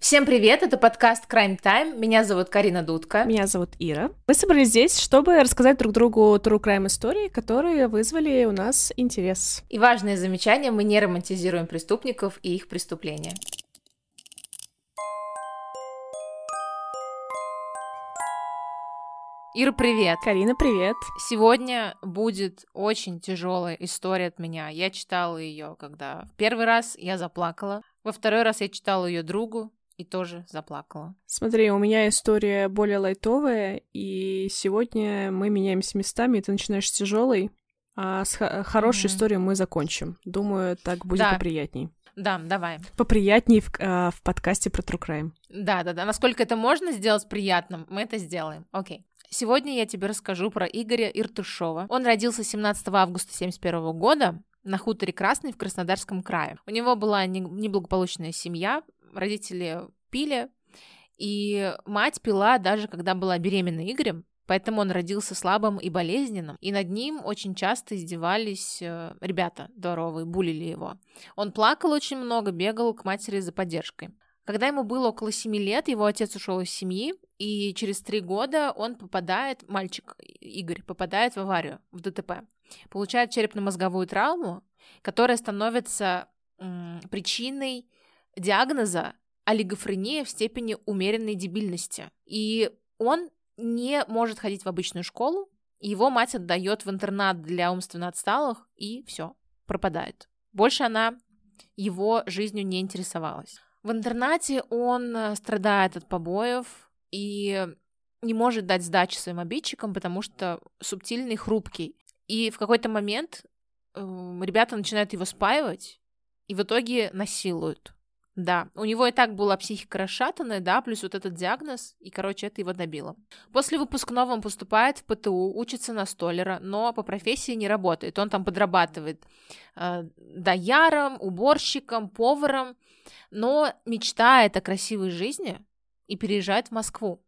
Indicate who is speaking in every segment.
Speaker 1: Всем привет, это подкаст Crime Time. Меня зовут Карина Дудка.
Speaker 2: Меня зовут Ира. Мы собрались здесь, чтобы рассказать друг другу true crime истории, которые вызвали у нас интерес.
Speaker 1: И важное замечание, мы не романтизируем преступников и их преступления. Ира, привет.
Speaker 2: Карина, привет.
Speaker 1: Сегодня будет очень тяжелая история от меня. Я читала ее, когда в первый раз я заплакала, во второй раз я читала ее другу, и тоже заплакала.
Speaker 2: Смотри, у меня история более лайтовая, и сегодня мы меняемся местами, и ты начинаешь с тяжелой, а с х- хорошей mm-hmm. историей мы закончим. Думаю, так будет да. поприятней.
Speaker 1: Да, давай.
Speaker 2: Поприятней в, э, в подкасте про True Crime.
Speaker 1: Да, да, да. Насколько это можно сделать приятным, мы это сделаем. Окей. Сегодня я тебе расскажу про Игоря Иртышова. Он родился 17 августа 1971 года на хуторе Красный в Краснодарском крае. У него была неблагополучная семья, родители пили, и мать пила даже когда была беременна Игорем, поэтому он родился слабым и болезненным, и над ним очень часто издевались э, ребята дворовые, булили его. Он плакал очень много, бегал к матери за поддержкой. Когда ему было около семи лет, его отец ушел из семьи, и через три года он попадает, мальчик Игорь, попадает в аварию, в ДТП. Получает черепно-мозговую травму, которая становится причиной диагноза олигофрения в степени умеренной дебильности. И он не может ходить в обычную школу, его мать отдает в интернат для умственно отсталых, и все, пропадает. Больше она его жизнью не интересовалась. В интернате он э, страдает от побоев и не может дать сдачи своим обидчикам, потому что субтильный, хрупкий. И в какой-то момент э, ребята начинают его спаивать и в итоге насилуют. Да, у него и так была психика расшатанная, да, плюс вот этот диагноз, и, короче, это его добило. После выпускного он поступает в ПТУ, учится на столера, но по профессии не работает. Он там подрабатывает э, дояром, уборщиком, поваром, но мечтает о красивой жизни и переезжает в Москву.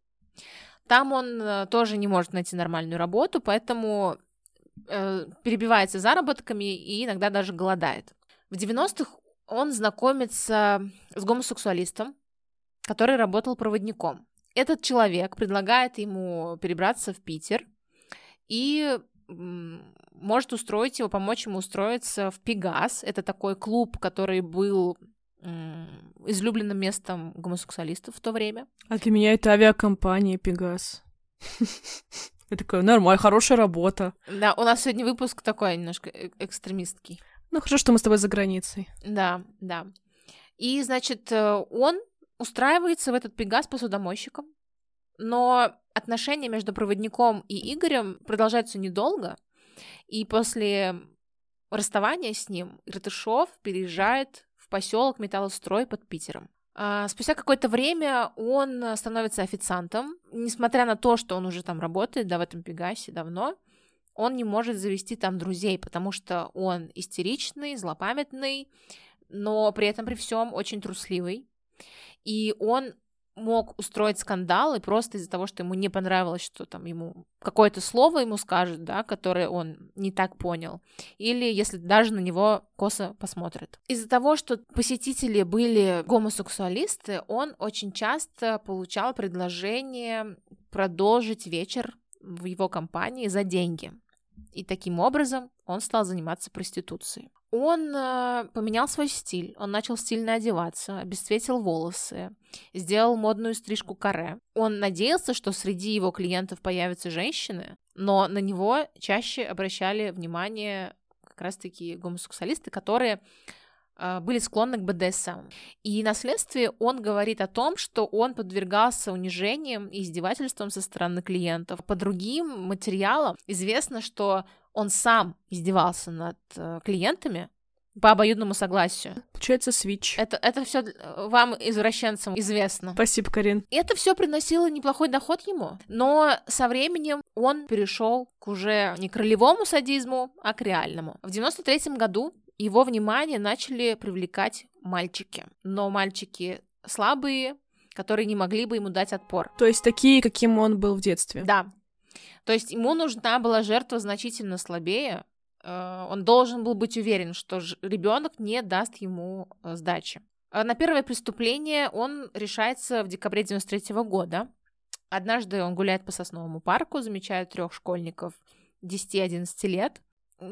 Speaker 1: Там он э, тоже не может найти нормальную работу, поэтому э, перебивается заработками и иногда даже голодает. В 90-х он знакомится с гомосексуалистом, который работал проводником. Этот человек предлагает ему перебраться в Питер и может устроить его, помочь ему устроиться в Пегас. Это такой клуб, который был излюбленным местом гомосексуалистов в то время.
Speaker 2: А для меня это авиакомпания Пегас. Я такая, нормально, хорошая работа.
Speaker 1: Да, у нас сегодня выпуск такой немножко э, экстремистский.
Speaker 2: Ну, хорошо, что мы с тобой за границей.
Speaker 1: Да, да. И, значит, э, он устраивается в этот Пегас посудомойщиком, но отношения между проводником и Игорем продолжаются недолго, и после расставания с ним Иртышов переезжает в поселок Металлострой под Питером. А, спустя какое-то время он становится официантом, несмотря на то, что он уже там работает, да, в этом Пегасе давно, он не может завести там друзей, потому что он истеричный, злопамятный, но при этом при всем очень трусливый. И он мог устроить скандал и просто из-за того, что ему не понравилось, что там ему какое-то слово ему скажут, да, которое он не так понял, или если даже на него косо посмотрят. Из-за того, что посетители были гомосексуалисты, он очень часто получал предложение продолжить вечер в его компании за деньги. И таким образом он стал заниматься проституцией. Он э, поменял свой стиль, он начал стильно одеваться, обесцветил волосы, сделал модную стрижку каре. Он надеялся, что среди его клиентов появятся женщины, но на него чаще обращали внимание как раз-таки гомосексуалисты, которые были склонны к БДСМ. И на следствии он говорит о том, что он подвергался унижениям и издевательствам со стороны клиентов. По другим материалам известно, что он сам издевался над э, клиентами, по обоюдному согласию.
Speaker 2: Получается, свич.
Speaker 1: Это, это все вам, извращенцам, известно.
Speaker 2: Спасибо, Карин.
Speaker 1: Это все приносило неплохой доход ему. Но со временем он перешел к уже не к ролевому садизму, а к реальному. В 93 году его внимание начали привлекать мальчики. Но мальчики слабые, которые не могли бы ему дать отпор.
Speaker 2: То есть такие, каким он был в детстве.
Speaker 1: Да. То есть ему нужна была жертва значительно слабее. Э, он должен был быть уверен, что ребенок не даст ему э, сдачи. А На первое преступление он решается в декабре 93 года. Однажды он гуляет по Сосновому парку, замечает трех школьников 10-11 лет.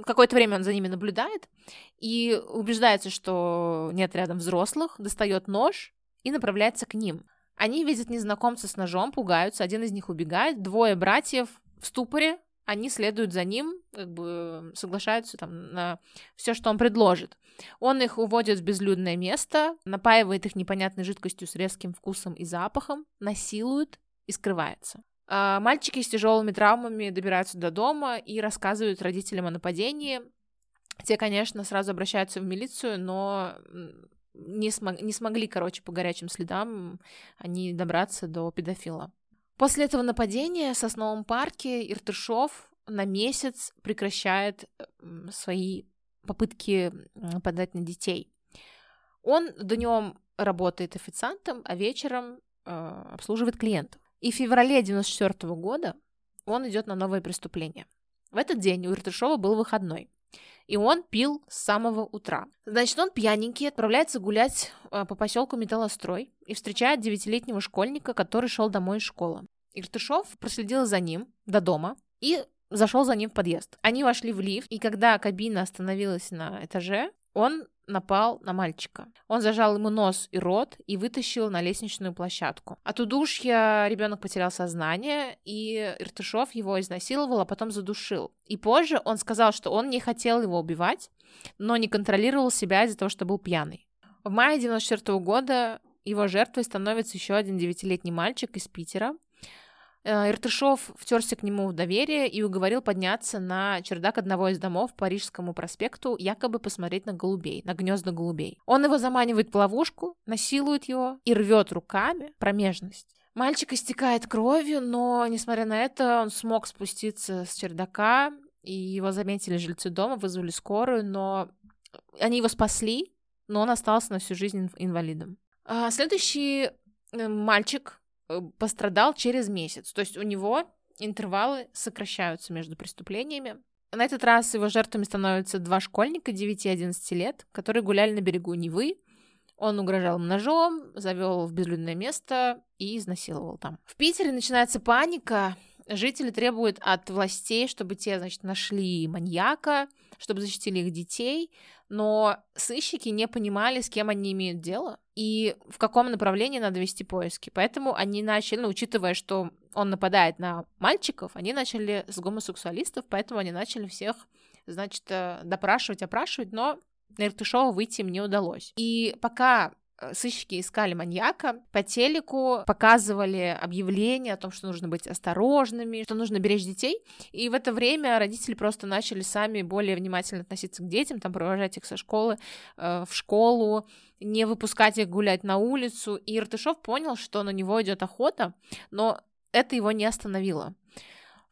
Speaker 1: Какое-то время он за ними наблюдает и убеждается, что нет рядом взрослых, достает нож и направляется к ним. Они видят незнакомца с ножом, пугаются, один из них убегает, двое братьев в ступоре, они следуют за ним, как бы соглашаются там на все, что он предложит. Он их уводит в безлюдное место, напаивает их непонятной жидкостью с резким вкусом и запахом, насилует и скрывается. А мальчики с тяжелыми травмами добираются до дома и рассказывают родителям о нападении. Те, конечно, сразу обращаются в милицию, но не, смог, не смогли, короче, по горячим следам они добраться до педофила. После этого нападения в Сосновом парке Иртышов на месяц прекращает свои попытки нападать на детей. Он днем работает официантом, а вечером э, обслуживает клиентов. И в феврале 94 года он идет на новое преступление. В этот день у Иртышова был выходной. И он пил с самого утра. Значит, он пьяненький отправляется гулять э, по поселку Металлострой и встречает девятилетнего школьника, который шел домой из школы. Иртышов проследил за ним до дома и зашел за ним в подъезд. Они вошли в лифт, и когда кабина остановилась на этаже, он напал на мальчика. Он зажал ему нос и рот и вытащил на лестничную площадку. От удушья ребенок потерял сознание, и Иртышов его изнасиловал, а потом задушил. И позже он сказал, что он не хотел его убивать, но не контролировал себя из-за того, что был пьяный. В мае 94 года его жертвой становится еще один девятилетний мальчик из Питера, Иртышов втерся к нему в доверие и уговорил подняться на чердак одного из домов по Парижскому проспекту, якобы посмотреть на голубей, на гнезда голубей. Он его заманивает в ловушку, насилует его и рвет руками промежность. Мальчик истекает кровью, но, несмотря на это, он смог спуститься с чердака, и его заметили жильцы дома, вызвали скорую, но они его спасли, но он остался на всю жизнь инвалидом. А следующий э, мальчик, Э, пострадал через месяц. То есть у него интервалы сокращаются между преступлениями. На этот раз его жертвами становятся два школьника 9 и 11 лет, которые гуляли на берегу Невы. Он угрожал им ножом, завел в безлюдное место и изнасиловал там. В Питере начинается паника. Жители требуют от властей, чтобы те, значит, нашли маньяка, чтобы защитили их детей но сыщики не понимали, с кем они имеют дело и в каком направлении надо вести поиски. Поэтому они начали, ну, учитывая, что он нападает на мальчиков, они начали с гомосексуалистов, поэтому они начали всех, значит, э, допрашивать, опрашивать, но на Иртышова выйти им не удалось. И пока сыщики искали маньяка, по телеку показывали объявление о том, что нужно быть осторожными, что нужно беречь детей, и в это время родители просто начали сами более внимательно относиться к детям, там провожать их со школы э, в школу, не выпускать их гулять на улицу, и Иртышов понял, что на него идет охота, но это его не остановило.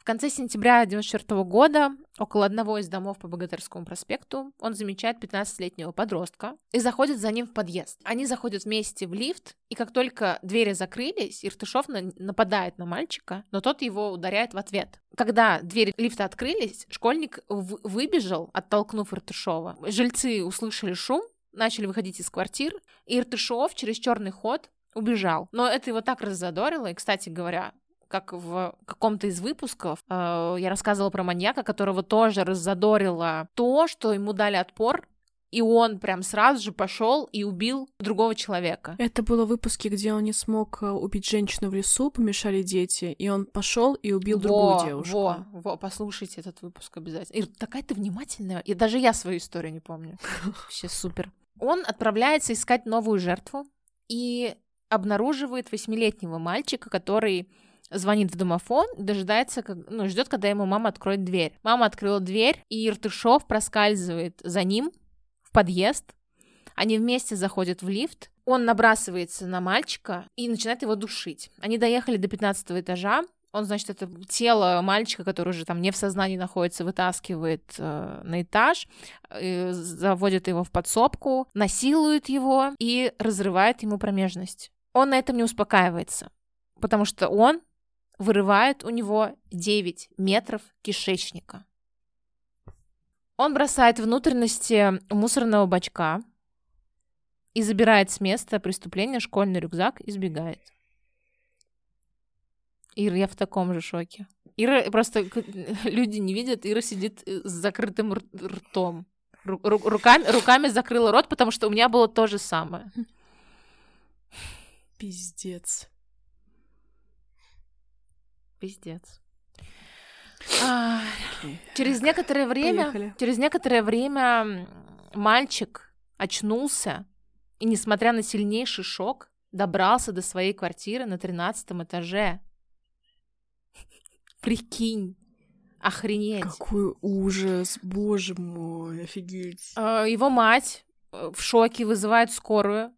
Speaker 1: Конце сентября 1994 года около одного из домов по Богатырскому проспекту он замечает 15-летнего подростка и заходит за ним в подъезд. Они заходят вместе в лифт, и как только двери закрылись, Иртышов нападает на мальчика, но тот его ударяет в ответ. Когда двери лифта открылись, школьник выбежал, оттолкнув Иртышова. Жильцы услышали шум, начали выходить из квартир, и Иртышов через черный ход убежал. Но это его так раззадорило, и, кстати говоря, как в каком-то из выпусков э, я рассказывала про маньяка, которого тоже раззадорило то, что ему дали отпор, и он прям сразу же пошел и убил другого человека.
Speaker 2: Это было в выпуске, где он не смог э, убить женщину в лесу, помешали дети, и он пошел и убил во, другую девушку.
Speaker 1: Во, во, послушайте этот выпуск обязательно. И такая ты внимательная. И даже я свою историю не помню. Вообще супер. Он отправляется искать новую жертву и обнаруживает восьмилетнего мальчика, который звонит в домофон, дожидается, ну, ждет, когда ему мама откроет дверь. Мама открыла дверь, и Иртышов проскальзывает за ним в подъезд. Они вместе заходят в лифт. Он набрасывается на мальчика и начинает его душить. Они доехали до 15 этажа. Он, значит, это тело мальчика, который уже там не в сознании находится, вытаскивает э, на этаж, э, заводит его в подсобку, насилует его и разрывает ему промежность. Он на этом не успокаивается, потому что он вырывает у него 9 метров кишечника. Он бросает внутренности мусорного бачка, и забирает с места преступления школьный рюкзак и сбегает. Ира, я в таком же шоке. Ира просто люди не видят, Ира сидит э, с закрытым ртом. Ру- руками, руками закрыла рот, потому что у меня было то же самое.
Speaker 2: Пиздец.
Speaker 1: Пиздец. А, через некоторое время, Поехали. через некоторое время мальчик очнулся и, несмотря на сильнейший шок, добрался до своей квартиры на тринадцатом этаже. Прикинь. Охренеть.
Speaker 2: Какой ужас, боже мой, офигеть.
Speaker 1: А, его мать э, в шоке вызывает скорую.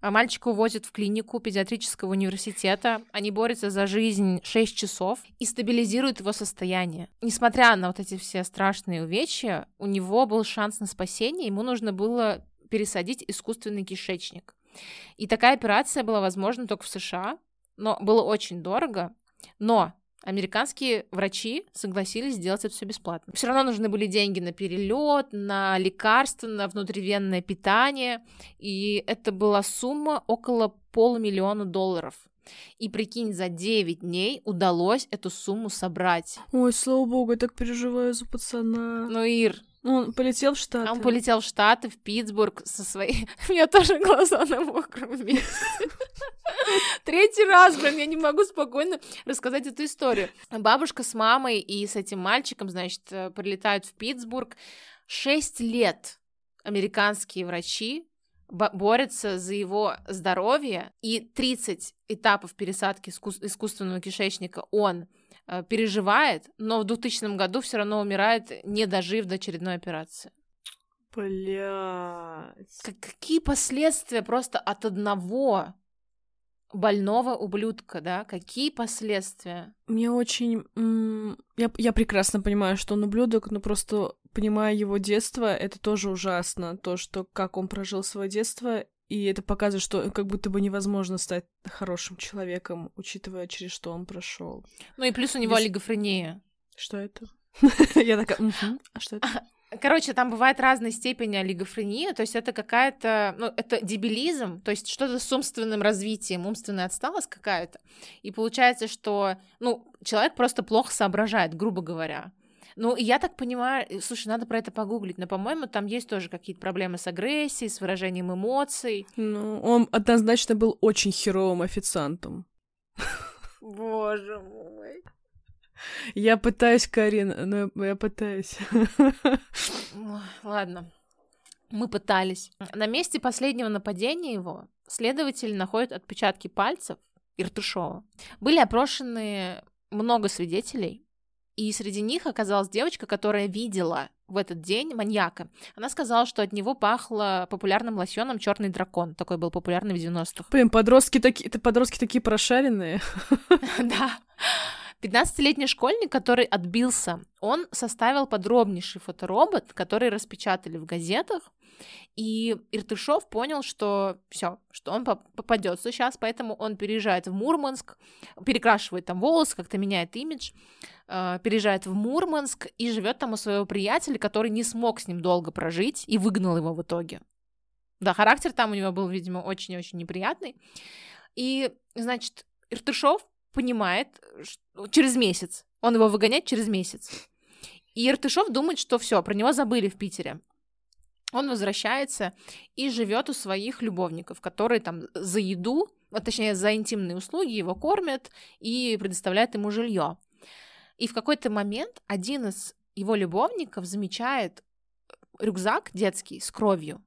Speaker 1: А мальчика увозят в клинику педиатрического университета. Они борются за жизнь 6 часов и стабилизируют его состояние. Несмотря на вот эти все страшные увечья, у него был шанс на спасение. Ему нужно было пересадить искусственный кишечник. И такая операция была возможна только в США, но было очень дорого. Но Американские врачи согласились сделать это все бесплатно. Все равно нужны были деньги на перелет, на лекарства, на внутривенное питание. И это была сумма около полумиллиона долларов. И прикинь, за 9 дней удалось эту сумму собрать.
Speaker 2: Ой, слава богу, я так переживаю за пацана.
Speaker 1: Ну, Ир,
Speaker 2: он полетел в Штаты.
Speaker 1: Он полетел в Штаты, в Питтсбург со своей... У меня тоже глаза на мокром месте. Третий раз, блин, я не могу спокойно рассказать эту историю. Бабушка с мамой и с этим мальчиком, значит, э, прилетают в Питтсбург. Шесть лет американские врачи борются за его здоровье, и 30 этапов пересадки искусственного кишечника он переживает, но в 2000 году все равно умирает, не дожив до очередной операции.
Speaker 2: Блять.
Speaker 1: Какие последствия просто от одного больного ублюдка, да? Какие последствия?
Speaker 2: Мне очень... Я, я прекрасно понимаю, что он ублюдок, но просто понимая его детство, это тоже ужасно. То, что как он прожил свое детство, и это показывает, что как будто бы невозможно стать хорошим человеком, учитывая, через что он прошел.
Speaker 1: Ну и плюс у него Без... олигофрения.
Speaker 2: Что это? Я такая, а что это?
Speaker 1: Короче, там бывает разной степени олигофрении, то есть это какая-то, ну, это дебилизм, то есть что-то с умственным развитием, умственная отсталость какая-то. И получается, что, ну, человек просто плохо соображает, грубо говоря. Ну, я так понимаю, э, слушай, надо про это погуглить, но, по-моему, там есть тоже какие-то проблемы с агрессией, с выражением эмоций.
Speaker 2: Ну, он однозначно был очень херовым официантом.
Speaker 1: Боже мой.
Speaker 2: Я пытаюсь, Карин, но я пытаюсь.
Speaker 1: Ладно. Мы пытались. На месте последнего нападения его следователи находят отпечатки пальцев Иртышова. Были опрошены много свидетелей, и среди них оказалась девочка, которая видела в этот день маньяка. Она сказала, что от него пахло популярным лосьоном Черный дракон. Такой был популярный в 90-х.
Speaker 2: Блин, подростки такие, подростки такие прошаренные.
Speaker 1: Да. 15-летний школьник, который отбился, он составил подробнейший фоторобот, который распечатали в газетах, и Иртышов понял, что все, что он попадется сейчас, поэтому он переезжает в Мурманск, перекрашивает там волосы, как-то меняет имидж, э, переезжает в Мурманск и живет там у своего приятеля, который не смог с ним долго прожить и выгнал его в итоге. Да, характер там у него был, видимо, очень-очень неприятный. И, значит, Иртышов понимает, что через месяц, он его выгоняет через месяц. И Иртышов думает, что все, про него забыли в Питере он возвращается и живет у своих любовников, которые там за еду, а точнее за интимные услуги его кормят и предоставляют ему жилье. И в какой-то момент один из его любовников замечает рюкзак детский с кровью.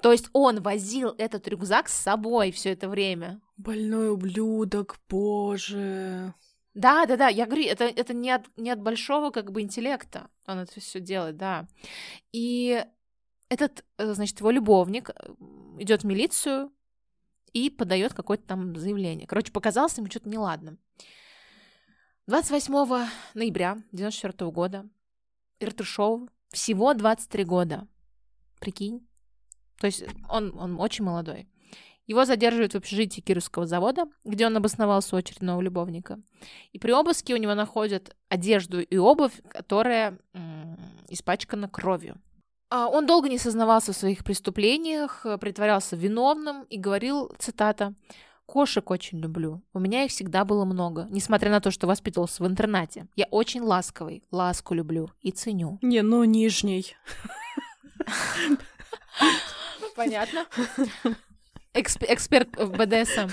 Speaker 1: То есть он возил этот рюкзак с собой все это время.
Speaker 2: Больной ублюдок, боже.
Speaker 1: Да, да, да, я говорю, это, это не, от, не от большого как бы интеллекта он это все делает, да. И этот, э, значит, его любовник э, идет в милицию и подает какое-то там заявление. Короче, показалось ему что-то неладно. 28 ноября 94 года Иртышов всего 23 года. Прикинь. То есть он, он очень молодой. Его задерживают в общежитии Кировского завода, где он обосновался у очередного любовника. И при обыске у него находят одежду и обувь, которая м- испачкана кровью. А, Он долго не сознавался в своих преступлениях, притворялся виновным и говорил, цитата, «Кошек очень люблю. У меня их всегда было много, несмотря на то, что воспитывался в интернате. Я очень ласковый, ласку люблю и ценю».
Speaker 2: Не, ну нижний.
Speaker 1: Понятно. Эксп- эксперт в БДСМ.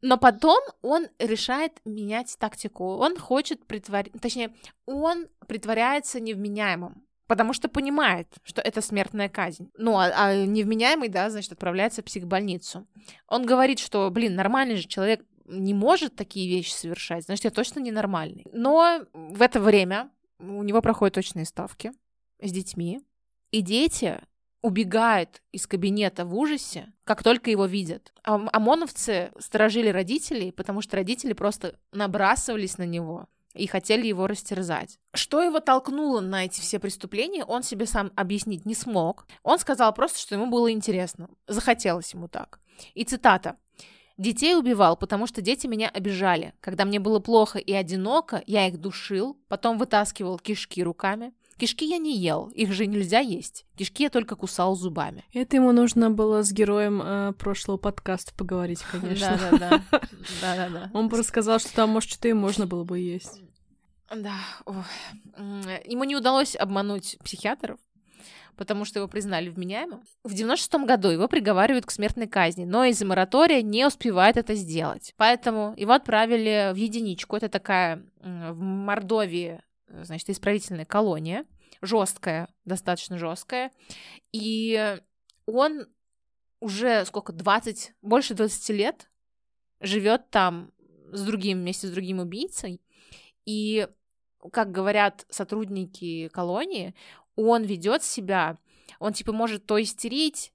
Speaker 1: Но потом он решает менять тактику. Он хочет притворить... Точнее, он притворяется невменяемым. Потому что понимает, что это смертная казнь. Ну, а, а невменяемый, да, значит, отправляется в психбольницу. Он говорит, что, блин, нормальный же человек не может такие вещи совершать, значит, я точно ненормальный. Но в это время у него проходят точные ставки с детьми, и дети убегают из кабинета в ужасе, как только его видят. А ОМОНовцы сторожили родителей, потому что родители просто набрасывались на него и хотели его растерзать. Что его толкнуло на эти все преступления, он себе сам объяснить не смог. Он сказал просто, что ему было интересно. Захотелось ему так. И цитата. Детей убивал, потому что дети меня обижали. Когда мне было плохо и одиноко, я их душил, потом вытаскивал кишки руками. Кишки я не ел, их же нельзя есть. Кишки я только кусал зубами.
Speaker 2: Это ему нужно было с героем э, прошлого подкаста поговорить, конечно.
Speaker 1: Да-да-да.
Speaker 2: Он просто сказал, что там, может, что-то и можно было бы есть.
Speaker 1: Да. Ему не удалось обмануть психиатров, потому что его признали вменяемым. В 96 году его приговаривают к смертной казни, но из-за моратория не успевает это сделать. Поэтому его отправили в единичку. Это такая в Мордовии, значит, исправительная колония. Жесткая, достаточно жесткая. И он уже сколько, 20, больше 20 лет живет там с другим, вместе с другим убийцей. И, как говорят сотрудники колонии, он ведет себя, он типа может то истерить,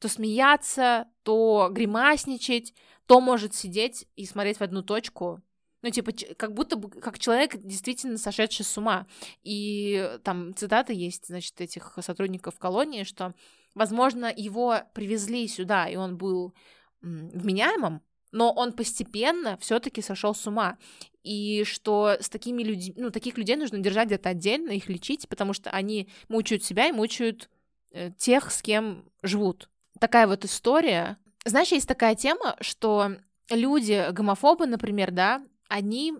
Speaker 1: то смеяться, то гримасничать, то может сидеть и смотреть в одну точку. Ну, типа, как будто бы, как человек действительно сошедший с ума. И там цитаты есть, значит, этих сотрудников колонии, что, возможно, его привезли сюда, и он был вменяемым, но он постепенно все-таки сошел с ума. И что с такими людьми, ну, таких людей нужно держать где-то отдельно, их лечить, потому что они мучают себя и мучают э, тех, с кем живут. Такая вот история. Знаешь, есть такая тема, что люди, гомофобы, например, да, они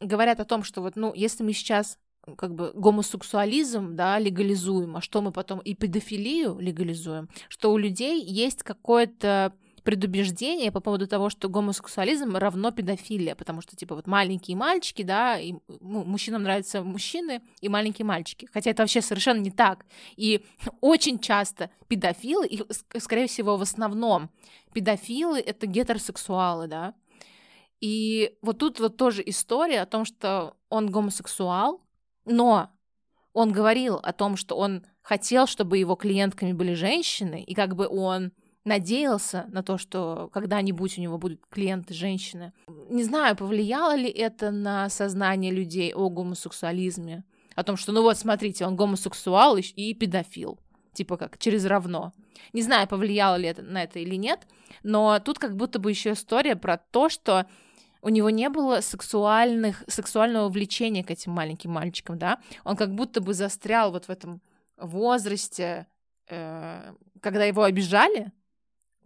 Speaker 1: говорят о том, что вот, ну, если мы сейчас как бы гомосексуализм, да, легализуем, а что мы потом и педофилию легализуем, что у людей есть какое-то предубеждение по поводу того, что гомосексуализм равно педофилия, потому что, типа, вот маленькие мальчики, да, и ну, мужчинам нравятся мужчины и маленькие мальчики, хотя это вообще совершенно не так. И очень часто педофилы, и, ск- скорее всего, в основном педофилы — это гетеросексуалы, да, и вот тут вот тоже история о том, что он гомосексуал, но он говорил о том, что он хотел, чтобы его клиентками были женщины, и как бы он надеялся на то, что когда-нибудь у него будут клиенты женщины. Не знаю, повлияло ли это на сознание людей о гомосексуализме, о том, что, ну вот, смотрите, он гомосексуал и, педофил, типа как через равно. Не знаю, повлияло ли это на это или нет, но тут как будто бы еще история про то, что у него не было сексуальных, сексуального влечения к этим маленьким мальчикам, да, он как будто бы застрял вот в этом возрасте, э, когда его обижали,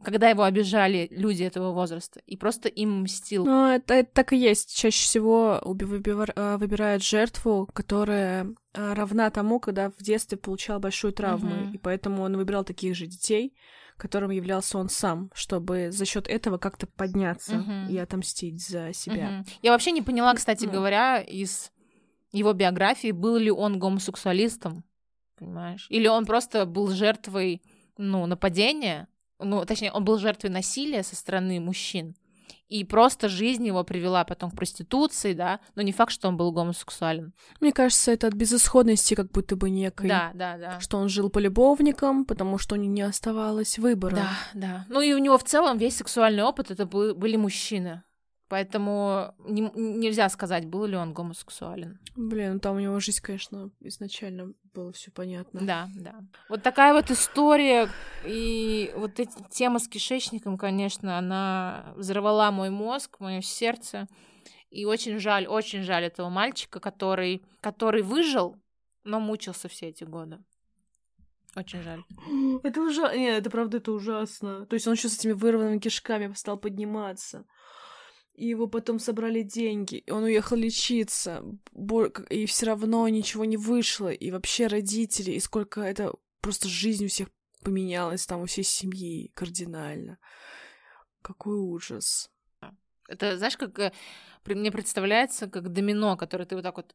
Speaker 1: когда его обижали люди этого возраста, и просто им мстил.
Speaker 2: Ну, это, это так и есть. Чаще всего э, выбирают жертву, которая э, равна тому, когда в детстве получал большую травму.
Speaker 1: Мгм.
Speaker 2: И поэтому он выбирал таких же детей, которым являлся он сам, чтобы за счет этого как-то подняться
Speaker 1: Мгм.
Speaker 2: и отомстить за себя.
Speaker 1: Мгм. Я вообще не поняла, кстати
Speaker 2: Ну.
Speaker 1: говоря, из его биографии, был ли он гомосексуалистом, понимаешь? Или он просто был жертвой, ну, нападения, ну, точнее, он был жертвой насилия со стороны мужчин, и просто жизнь его привела потом к проституции, да, но не факт, что он был гомосексуален.
Speaker 2: Мне кажется, это от безысходности как будто бы некой.
Speaker 1: Да, да, да.
Speaker 2: Что он жил по любовникам, потому что у него не оставалось выбора.
Speaker 1: Да, да. Ну и у него в целом весь сексуальный опыт это бы- были мужчины. Поэтому не- нельзя сказать, был ли он гомосексуален.
Speaker 2: Блин, ну там у него жизнь, конечно, изначально было все понятно.
Speaker 1: Да, да. Вот такая вот история. И вот эта тема с кишечником, конечно, она взорвала мой мозг, мое сердце. И очень жаль, очень жаль этого мальчика, который, который выжил, но мучился все эти годы. Очень жаль.
Speaker 2: Это ужасно. Нет, это правда, это ужасно. То есть он еще с этими вырванными кишками стал подниматься. И его потом собрали деньги, и он уехал лечиться, и все равно ничего не вышло, и вообще родители, и сколько это просто жизнь у всех поменялась, там у всей семьи кардинально. Какой ужас.
Speaker 1: Это, знаешь, как э, мне представляется, как домино, которое ты вот так вот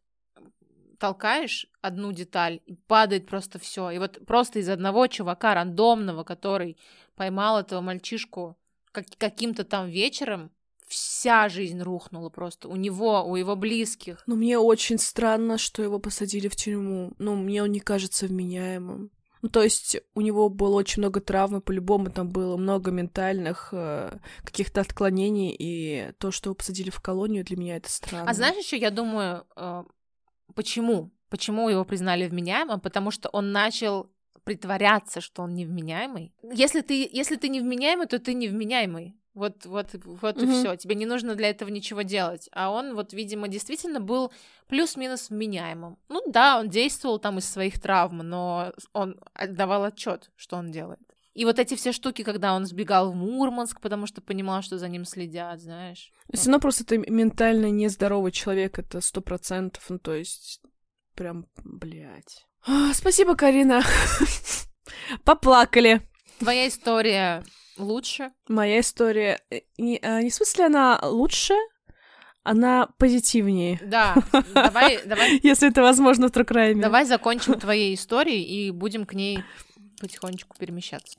Speaker 1: толкаешь одну деталь, и падает просто все. И вот просто из одного чувака рандомного, который поймал этого мальчишку как, каким-то там вечером, вся жизнь рухнула просто. У него, у его близких.
Speaker 2: Но мне очень странно, что его посадили в тюрьму. Ну, мне он не кажется вменяемым. Ну, то есть у него было очень много травм, по-любому там было много ментальных э, каких-то отклонений, и то, что его посадили в колонию, для меня это странно.
Speaker 1: А знаешь еще, я думаю, э, почему? Почему его признали вменяемым? Потому что он начал притворяться, что он невменяемый. Если ты, если ты невменяемый, то ты невменяемый. Вот, вот, вот mm-hmm. и все. Тебе не нужно для этого ничего делать. А он, вот, видимо, действительно был плюс-минус вменяемым. Ну да, он действовал там из своих травм, но он отдавал отчет, что он делает. И вот эти все штуки, когда он сбегал в Мурманск, потому что понимал, что за ним следят, знаешь.
Speaker 2: Все равно просто ты ментально нездоровый человек, это сто процентов. Ну, то есть, прям, блядь. А, спасибо, Карина. Поплакали.
Speaker 1: Твоя история лучше?
Speaker 2: Моя история... Э, не, а, не в смысле она лучше, она позитивнее.
Speaker 1: Да, давай, давай.
Speaker 2: Если это возможно в Трукрайме.
Speaker 1: Давай закончим твоей историей и будем к ней потихонечку перемещаться.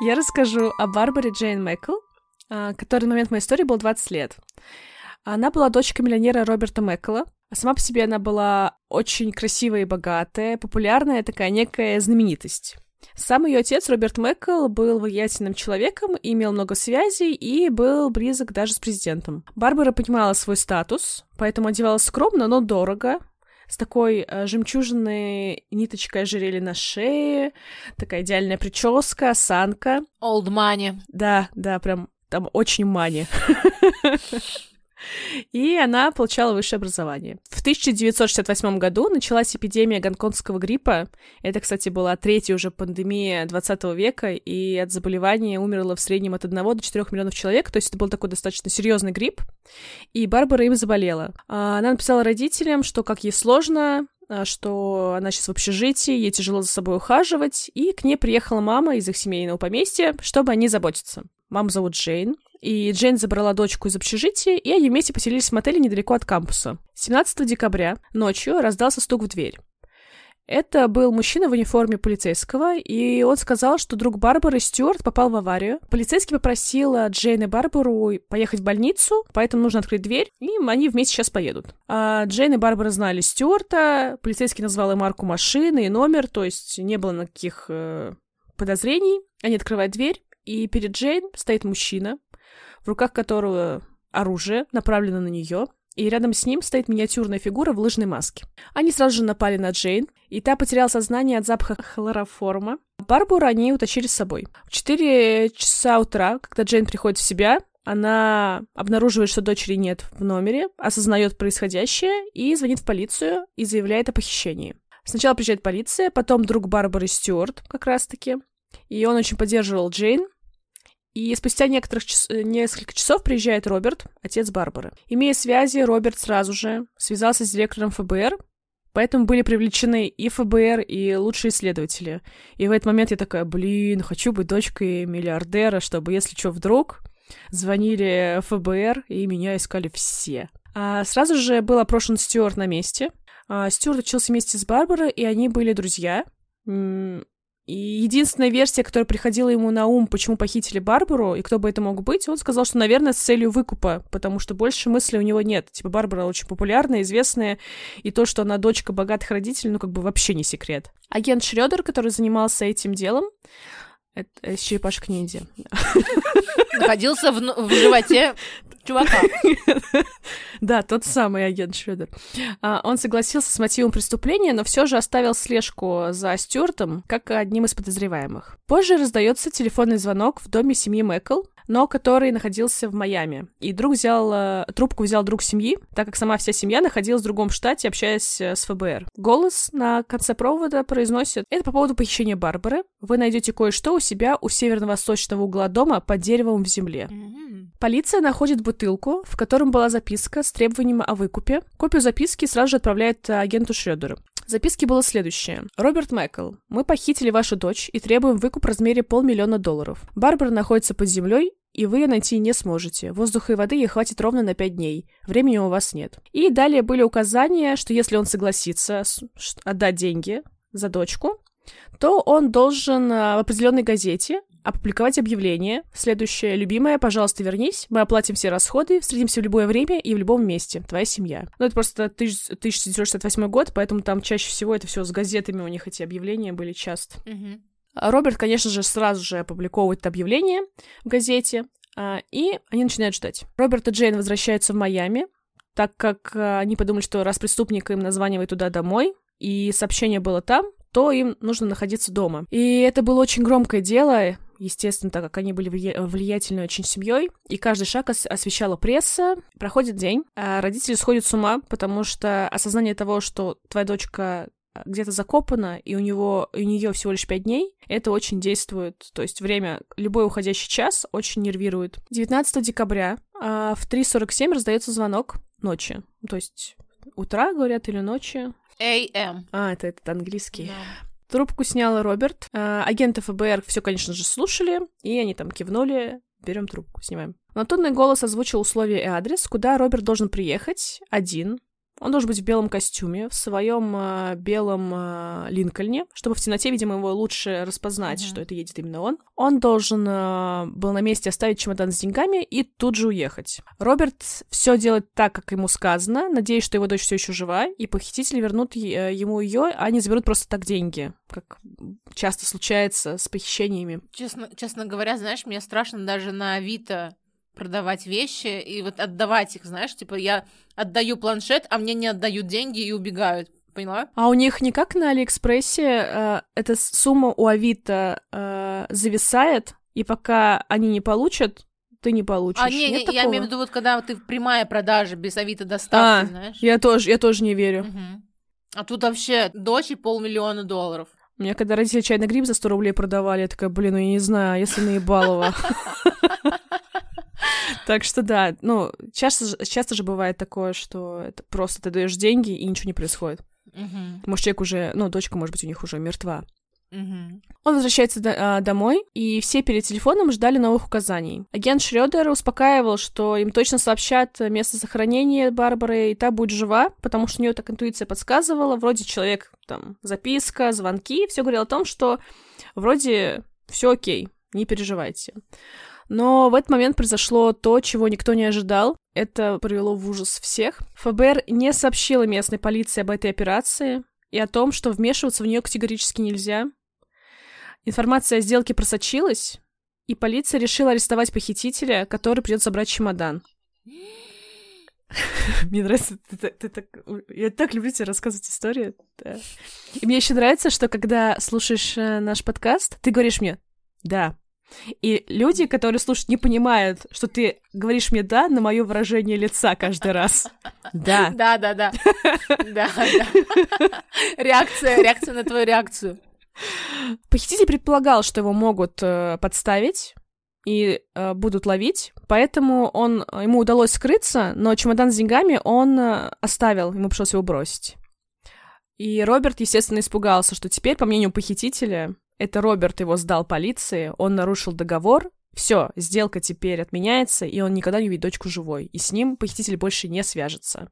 Speaker 2: Я расскажу о Барбаре Джейн Майкл, а, которой на момент моей истории был 20 лет. Она была дочкой миллионера Роберта Мэккола. А сама по себе она была очень красивая и богатая, популярная такая некая знаменитость. Сам ее отец, Роберт Мэккл, был влиятельным человеком, имел много связей и был близок даже с президентом. Барбара понимала свой статус, поэтому одевалась скромно, но дорого, с такой э, жемчужиной ниточкой ожерелья на шее, такая идеальная прическа, осанка.
Speaker 1: Old money.
Speaker 2: Да, да, прям там очень мани. И она получала высшее образование. В 1968 году началась эпидемия гонконгского гриппа. Это, кстати, была третья уже пандемия 20 века, и от заболевания умерло в среднем от 1 до 4 миллионов человек, то есть это был такой достаточно серьезный грипп, и Барбара им заболела. А, она написала родителям, что как ей сложно, а, что она сейчас в общежитии, ей тяжело за собой ухаживать, и к ней приехала мама из их семейного поместья, чтобы о ней заботиться. Маму зовут Джейн, и Джейн забрала дочку из общежития, и они вместе поселились в мотеле недалеко от кампуса. 17 декабря ночью раздался стук в дверь. Это был мужчина в униформе полицейского, и он сказал, что друг Барбары Стюарт попал в аварию. Полицейский попросил Джейн и Барбару поехать в больницу, поэтому нужно открыть дверь, и они вместе сейчас поедут. А Джейн и Барбара знали Стюарта, полицейский назвал им марку машины и номер, то есть не было никаких э, подозрений. Они открывают дверь, и перед Джейн стоит мужчина, в руках которого оружие направлено на нее, и рядом с ним стоит миниатюрная фигура в лыжной маске. Они сразу же напали на Джейн, и та потеряла сознание от запаха хлороформа. Барбару они утащили с собой. В 4 часа утра, когда Джейн приходит в себя, она обнаруживает, что дочери нет в номере, осознает происходящее и звонит в полицию и заявляет о похищении. Сначала приезжает полиция, потом друг Барбары Стюарт как раз-таки, и он очень поддерживал Джейн, и спустя некоторых час... Э, несколько часов приезжает Роберт, отец Барбары. Имея связи, Роберт сразу же связался с директором ФБР, поэтому были привлечены и ФБР, и лучшие исследователи. И в этот момент я такая, блин, хочу быть дочкой миллиардера, чтобы, если что, вдруг, звонили ФБР, и меня искали все. А сразу же был опрошен Стюарт на месте. А Стюарт учился вместе с Барбарой, и они были друзья. И единственная версия, которая приходила ему на ум, почему похитили Барбару, и кто бы это мог быть, он сказал, что, наверное, с целью выкупа, потому что больше мыслей у него нет. Типа, Барбара очень популярная, известная, и то, что она дочка богатых родителей, ну, как бы вообще не секрет. Агент Шредер, который занимался этим делом, это из черепашек ниндзя.
Speaker 1: Находился в, в животе чувака.
Speaker 2: Да, тот самый агент Шредер. А, он согласился с мотивом преступления, но все же оставил слежку за Стюартом как одним из подозреваемых. Позже раздается телефонный звонок в доме семьи Мэкл. Но который находился в Майами. И друг взял, э, трубку взял друг семьи, так как сама вся семья находилась в другом штате, общаясь э, с ФБР. Голос на конце провода произносит «Это по поводу похищения Барбары. Вы найдете кое-что у себя у северно-восточного угла дома под деревом в земле». Полиция находит бутылку, в котором была записка с требованием о выкупе. Копию записки сразу же отправляет агенту Шредеру. В записке было следующее. «Роберт Майкл, мы похитили вашу дочь и требуем выкуп в размере полмиллиона долларов. Барбара находится под землей, и вы ее найти не сможете. Воздуха и воды ей хватит ровно на пять дней. Времени у вас нет. И далее были указания, что если он согласится отдать деньги за дочку, то он должен а, в определенной газете опубликовать объявление. Следующее. Любимая, пожалуйста, вернись. Мы оплатим все расходы, встретимся в любое время и в любом месте. Твоя семья. Ну, это просто 1968 год, поэтому там чаще всего это все с газетами у них эти объявления были часто.
Speaker 1: Мгм.
Speaker 2: Роберт, конечно же, сразу же опубликовывает это объявление в газете, а, и они начинают ждать. Роберт и Джейн возвращаются в Майами, так как а, они подумали, что раз преступник им названивает туда домой, и сообщение было там, то им нужно находиться дома. И это было очень громкое дело, естественно, так как они были влия- влиятельной очень семьей, и каждый шаг ос- освещала пресса. Проходит день, а родители сходят с ума, потому что осознание того, что твоя дочка где-то закопана, и у него у нее всего лишь пять дней, это очень действует. То есть время, любой уходящий час очень нервирует. 19 декабря а, в 3.47 раздается звонок ночи. То есть утра, говорят, или ночи.
Speaker 1: AM.
Speaker 2: А, это этот английский.
Speaker 1: Да.
Speaker 2: Трубку снял Роберт. А, агенты ФБР все, конечно же, слушали, и они там кивнули. Берем трубку, снимаем. Монотонный голос озвучил условия и адрес, куда Роберт должен приехать один. Он должен быть в белом костюме, в своем а, белом а, Линкольне, чтобы в темноте, видимо, его лучше распознать,
Speaker 1: Мгм.
Speaker 2: что это едет именно он. Он должен а, был на месте оставить чемодан с деньгами и тут же уехать. Роберт все делает так, как ему сказано, надеясь, что его дочь все еще жива, и похитители вернут е- ему ее, а не заберут просто так деньги, как часто случается с похищениями.
Speaker 1: Честно, честно говоря, знаешь, мне страшно даже на Авито продавать вещи и вот отдавать их, знаешь, типа я отдаю планшет, а мне не отдают деньги и убегают. Поняла?
Speaker 2: А у них не как на Алиэкспрессе э, эта сумма у Авито э, зависает, и пока они не получат, ты не получишь.
Speaker 1: А, не, не,
Speaker 2: Нет
Speaker 1: я
Speaker 2: такого?
Speaker 1: имею в виду, вот когда ты в прямая продажа без Авито доставки,
Speaker 2: А,
Speaker 1: знаешь.
Speaker 2: Я тоже, я тоже не верю.
Speaker 1: Мгм. А тут вообще дочь и полмиллиона долларов.
Speaker 2: У меня когда родители чайный гриб за 100 рублей продавали, я такая, блин, ну я не знаю, если наебалово. Так что да, ну, часто, же- часто же бывает такое, что это просто ты даешь деньги, и ничего не происходит.
Speaker 1: Мгм.
Speaker 2: Может, человек уже, ну, дочка, может быть, у них уже мертва.
Speaker 1: Мгм.
Speaker 2: Он возвращается до- а, домой, и все перед телефоном ждали новых указаний. Агент Шрёдер успокаивал, что им точно сообщат место захоронения Барбары, и та будет жива, потому что у нее так интуиция подсказывала, вроде человек, там, записка, звонки, все говорило о том, что вроде все окей, не переживайте. Но в этот момент произошло то, чего никто не ожидал. Это привело в ужас всех. ФБР не сообщило местной полиции об этой операции и о том, что вмешиваться в нее категорически нельзя. Информация о сделке просочилась, и полиция решила арестовать похитителя, который придет забрать чемодан. Мне нравится, ты, так- ты так... Я так люблю тебе рассказывать истории. да. И мне еще нравится, что когда слушаешь э, наш подкаст, ты говоришь мне «да». И люди, которые слушают, не понимают, что ты говоришь мне «да» на мое выражение лица каждый раз. Да.
Speaker 1: Да, да, да. Да, да. Реакция, реакция на твою реакцию.
Speaker 2: Похититель предполагал, что его могут э, подставить и э, будут ловить, поэтому он, ему удалось скрыться, но чемодан с деньгами он э, оставил, ему пришлось его бросить. И Роберт, естественно, испугался, что теперь, по мнению похитителя, это Роберт его сдал полиции, он нарушил договор, все, сделка теперь отменяется, и он никогда не увидит дочку живой, и с ним похититель больше не свяжется.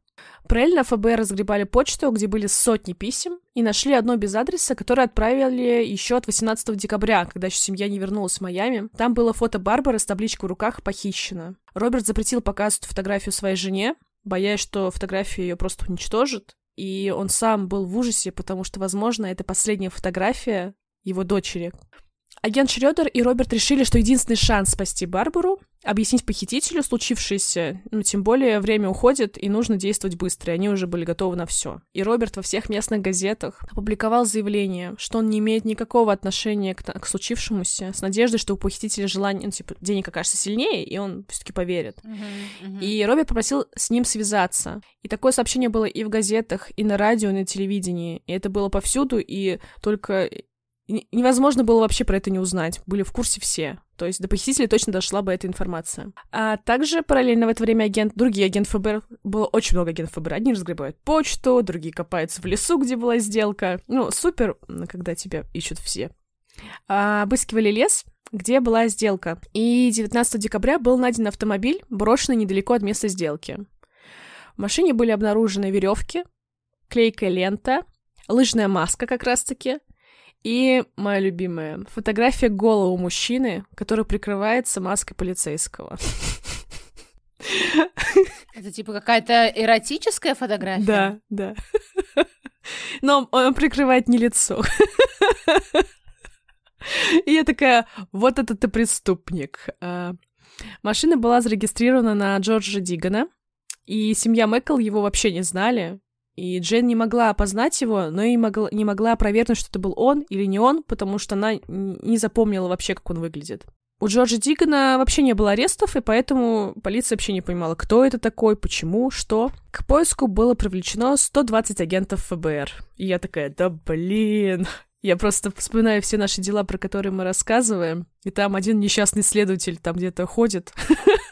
Speaker 2: Параллельно ФБР разгребали почту, где были сотни писем, и нашли одно без адреса, которое отправили еще от 18 декабря, когда еще семья не вернулась в Майами. Там было фото Барбары с табличкой в руках «Похищена». Роберт запретил показывать фотографию своей жене, боясь, что фотография ее просто уничтожит. И он сам был в ужасе, потому что, возможно, это последняя фотография его дочери. агент Шрёдер и Роберт решили, что единственный шанс спасти Барбару — объяснить похитителю случившееся, ну, тем более время уходит, и нужно действовать быстро, и они уже были готовы на все. И Роберт во всех местных газетах опубликовал заявление, что он не имеет никакого отношения к, к случившемуся, с надеждой, что у похитителя желание, ну, типа, денег окажется сильнее, и он все таки поверит.
Speaker 1: Мгм, мгм.
Speaker 2: И Роберт попросил с ним связаться. И такое сообщение было и в газетах, и на радио, и на телевидении. И это было повсюду, и только невозможно было вообще про это не узнать. Были в курсе все. То есть до похитителей точно дошла бы эта информация. А также параллельно в это время агент, другие агенты ФБР, было очень много агентов ФБР. Одни разгребают почту, другие копаются в лесу, где была сделка. Ну, супер, когда тебя ищут все. А, обыскивали лес, где была сделка. И 19 декабря был найден автомобиль, брошенный недалеко от места сделки. В машине были обнаружены веревки, клейкая лента, лыжная маска как раз-таки, и моя любимая фотография головы мужчины, который прикрывается маской полицейского.
Speaker 1: Это типа какая-то эротическая фотография?
Speaker 2: Да, да. Но он прикрывает не лицо. И я такая, вот это ты преступник. А, Машина была зарегистрирована на Джорджа Дигана, и семья Мэкл его вообще не знали. И Джен не могла опознать его, но и могла, не могла опровергнуть, что это был он или не он, потому что она не запомнила вообще, как он выглядит. У Джорджа Дигана вообще не было арестов, и поэтому полиция вообще не понимала, кто это такой, почему, что. К поиску было привлечено 120 агентов ФБР. И я такая, да блин. Я просто вспоминаю все наши дела, про которые мы рассказываем, и там один несчастный следователь там где-то ходит,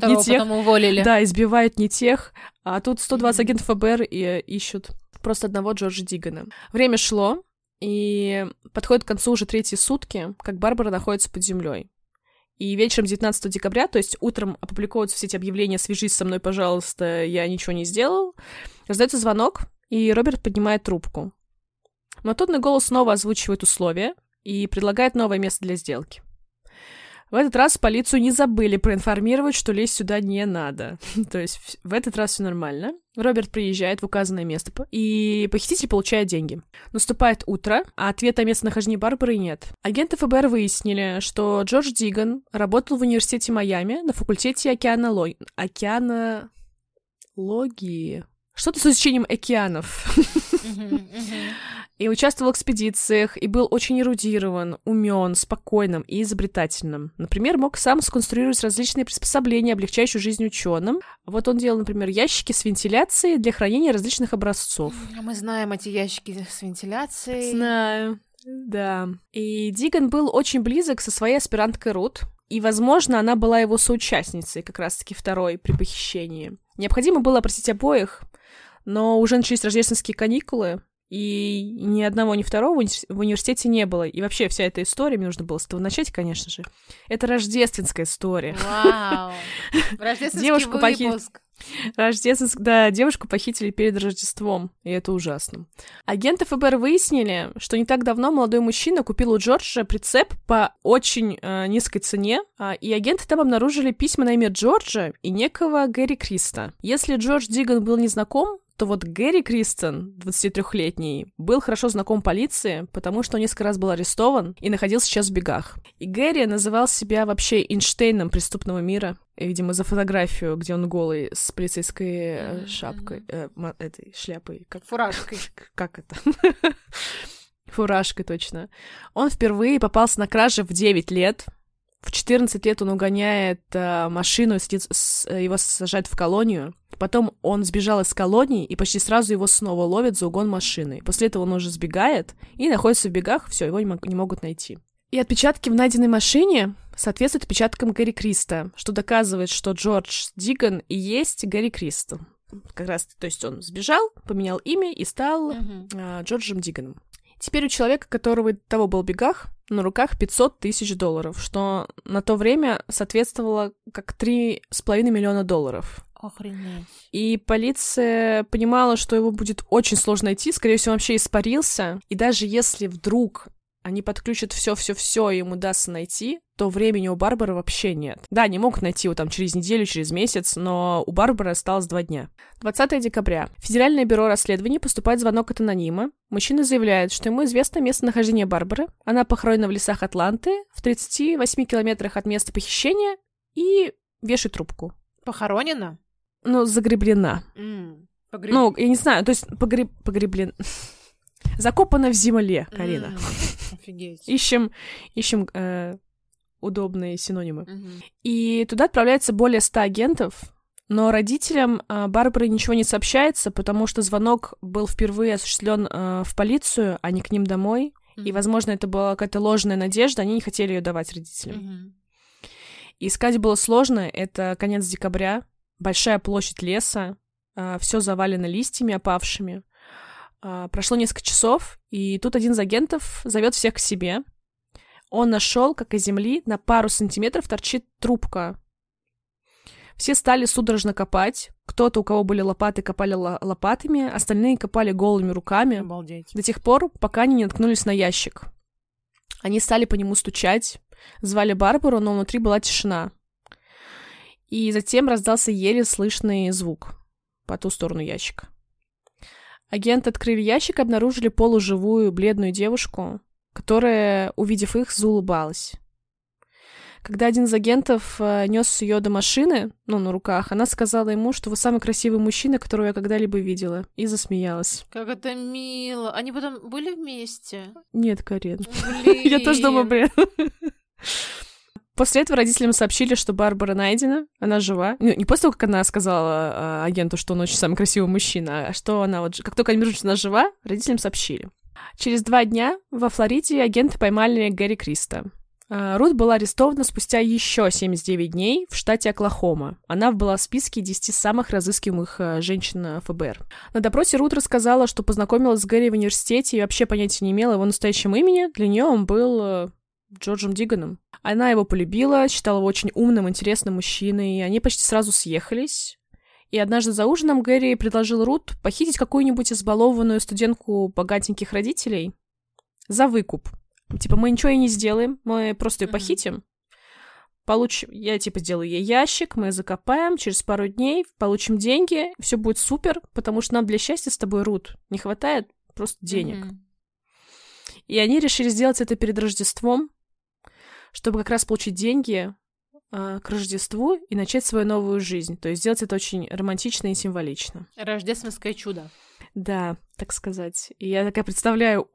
Speaker 1: Которого
Speaker 2: не тех,
Speaker 1: потом уволили.
Speaker 2: да, избивают не тех, а тут 120 агентов ФБР и э, ищут просто одного Джорджа Дигана. Время шло, и подходит к концу уже третьи сутки, как Барбара находится под землей. И вечером 19 декабря, то есть утром опубликовываются все эти объявления «Свяжись со мной, пожалуйста, я ничего не сделал», раздается звонок, и Роберт поднимает трубку. Монотонный голос снова озвучивает условия и предлагает новое место для сделки. В этот раз полицию не забыли проинформировать, что лезть сюда не надо. То есть в- этот раз все нормально. Роберт приезжает в указанное место, и похититель получает деньги. Наступает утро, а ответа о местонахождении Барбары нет. Агенты ФБР выяснили, что Джордж Диган работал в университете Майами на факультете океанолог... океанологии. Что-то с изучением океанов. И участвовал в экспедициях, и был очень эрудирован, умен, спокойным и изобретательным. Например, мог сам сконструировать различные приспособления, облегчающие жизнь ученым. Вот он делал, например, ящики с вентиляцией для хранения различных образцов.
Speaker 1: Мы знаем эти ящики с вентиляцией.
Speaker 2: Знаю. Да. И Диган был очень близок со своей аспиранткой Рут, и, возможно, она была его соучастницей, как раз-таки второй при похищении. Необходимо было опросить обоих, но уже начались рождественские каникулы, и ни одного, ни второго в уни- в университете не было. И вообще вся эта история, мне нужно было с этого начать, конечно же, это рождественская история.
Speaker 1: Вау. Рождественский
Speaker 2: Девушку
Speaker 1: выпуск.
Speaker 2: Рождественск... Да, девушку похитили перед Рождеством, и это ужасно. Агенты ФБР выяснили, что не так давно молодой мужчина купил у Джорджа прицеп по очень э, низкой цене, а, и агенты там обнаружили письма на имя Джорджа и некого Гэри Криста. Если Джордж Диган был незнаком, то вот Гэри Кристен, 23-летний, был хорошо знаком полиции, потому что он несколько раз был арестован и находился сейчас в бегах. И Гэри называл себя вообще Эйнштейном преступного мира. Видимо, за фотографию, где он голый с полицейской э, шапкой, э, этой шляпой, как,
Speaker 1: Фуражкой.
Speaker 2: как это? Фуражкой, точно. Он впервые попался на краже в 9 лет. В 14 лет он угоняет э, машину, сидит с- э, его сажают в колонию. Потом он сбежал из колонии, и почти сразу его снова ловят за угон машины. После этого он уже сбегает и находится в бегах, все, его не, мог- не могут найти. И отпечатки в найденной машине соответствуют отпечаткам Гэри Криста, что доказывает, что Джордж Диган и есть Гэри Криста. Как раз, то есть он сбежал, поменял имя и стал
Speaker 1: Мгм.
Speaker 2: а, Джорджем Диганом. Теперь у человека, которого того был в бегах, на руках 500 тысяч долларов, что на то время соответствовало как 3,5 миллиона долларов.
Speaker 1: Охренеть.
Speaker 2: И полиция понимала, что его будет очень сложно найти, скорее всего, он вообще испарился. И даже если вдруг они подключат все-все-все, и им удастся найти, то времени у Барбары вообще нет. Да, они могут найти его там через неделю, через месяц, но у Барбары осталось два дня. 20 декабря. Федеральное бюро расследований поступает звонок от анонима. Мужчина заявляет, что ему известно местонахождение Барбары. Она похоронена в лесах Атланты, в 38 километрах от места похищения, и вешает трубку.
Speaker 1: Похоронена?
Speaker 2: Ну, загреблена.
Speaker 1: М, погреб-
Speaker 2: Ну, я не знаю, то есть погреб... погреблен... Закопана в земле, Карина.
Speaker 1: Офигеть.
Speaker 2: Ищем, ищем э, удобные синонимы. И туда отправляется более 100 агентов, но родителям э, Барбары ничего не сообщается, потому что звонок был впервые осуществлен э, в полицию, а не к ним домой. И,
Speaker 1: Мгм.
Speaker 2: возможно, это была какая-то ложная надежда, они не хотели ее давать родителям. И искать было сложно, это конец декабря, большая площадь леса, все завалено листьями опавшими. А, Прошло несколько часов, и тут один из агентов зовет всех к себе. Он нашел, как из земли на пару сантиметров торчит трубка. Все стали судорожно копать. Кто-то, у кого были лопаты, копали ло- лопатами, остальные копали голыми руками
Speaker 1: Обалдеть.
Speaker 2: до тех пор, пока они не наткнулись на ящик. Они стали по нему стучать, звали Барбару, но внутри была тишина. И затем раздался еле слышный звук по ту сторону ящика. Агенты открыли ящик и обнаружили полуживую бледную девушку, которая, увидев их, заулыбалась. Когда один из агентов нес ее до машины, ну, на руках, она сказала ему, что вы самый красивый мужчина, которого я когда-либо видела, и засмеялась.
Speaker 1: Как это мило. Они потом были вместе?
Speaker 2: Нет, Карин.
Speaker 1: Блин.
Speaker 2: Я тоже думаю, блин. После этого родителям сообщили, что Барбара найдена, она жива. Ну, не после того, как она сказала а, агенту, что он очень самый красивый мужчина, а что она вот... Как только они обнаружили, что она жива, родителям сообщили. Через два дня во Флориде агенты поймали Гэри Криста. А, Рут была арестована спустя еще 79 дней в штате Оклахома. Она была в списке 10 самых разыскиваемых а, женщин а, ФБР. На допросе Рут рассказала, что познакомилась с Гэри в университете и вообще понятия не имела его настоящем имени. Для нее он был э, Джорджем Диганом. Она его полюбила, считала его очень умным, интересным мужчиной, и они почти сразу съехались. И однажды за ужином Гэри предложил Рут похитить какую-нибудь избалованную студентку богатеньких родителей за выкуп. Типа, мы ничего ей не сделаем, мы просто ее
Speaker 1: Мгм.
Speaker 2: похитим. Получим, я типа сделаю ей ящик, мы закопаем, через пару дней получим деньги, все будет супер, потому что нам для счастья с тобой, Рут, не хватает просто денег.
Speaker 1: Мгм.
Speaker 2: И они решили сделать это перед Рождеством, чтобы как раз получить деньги а, к Рождеству и начать свою новую жизнь. То есть сделать это очень романтично и символично.
Speaker 1: Рождественское чудо.
Speaker 2: Да, так сказать. И я такая представляю,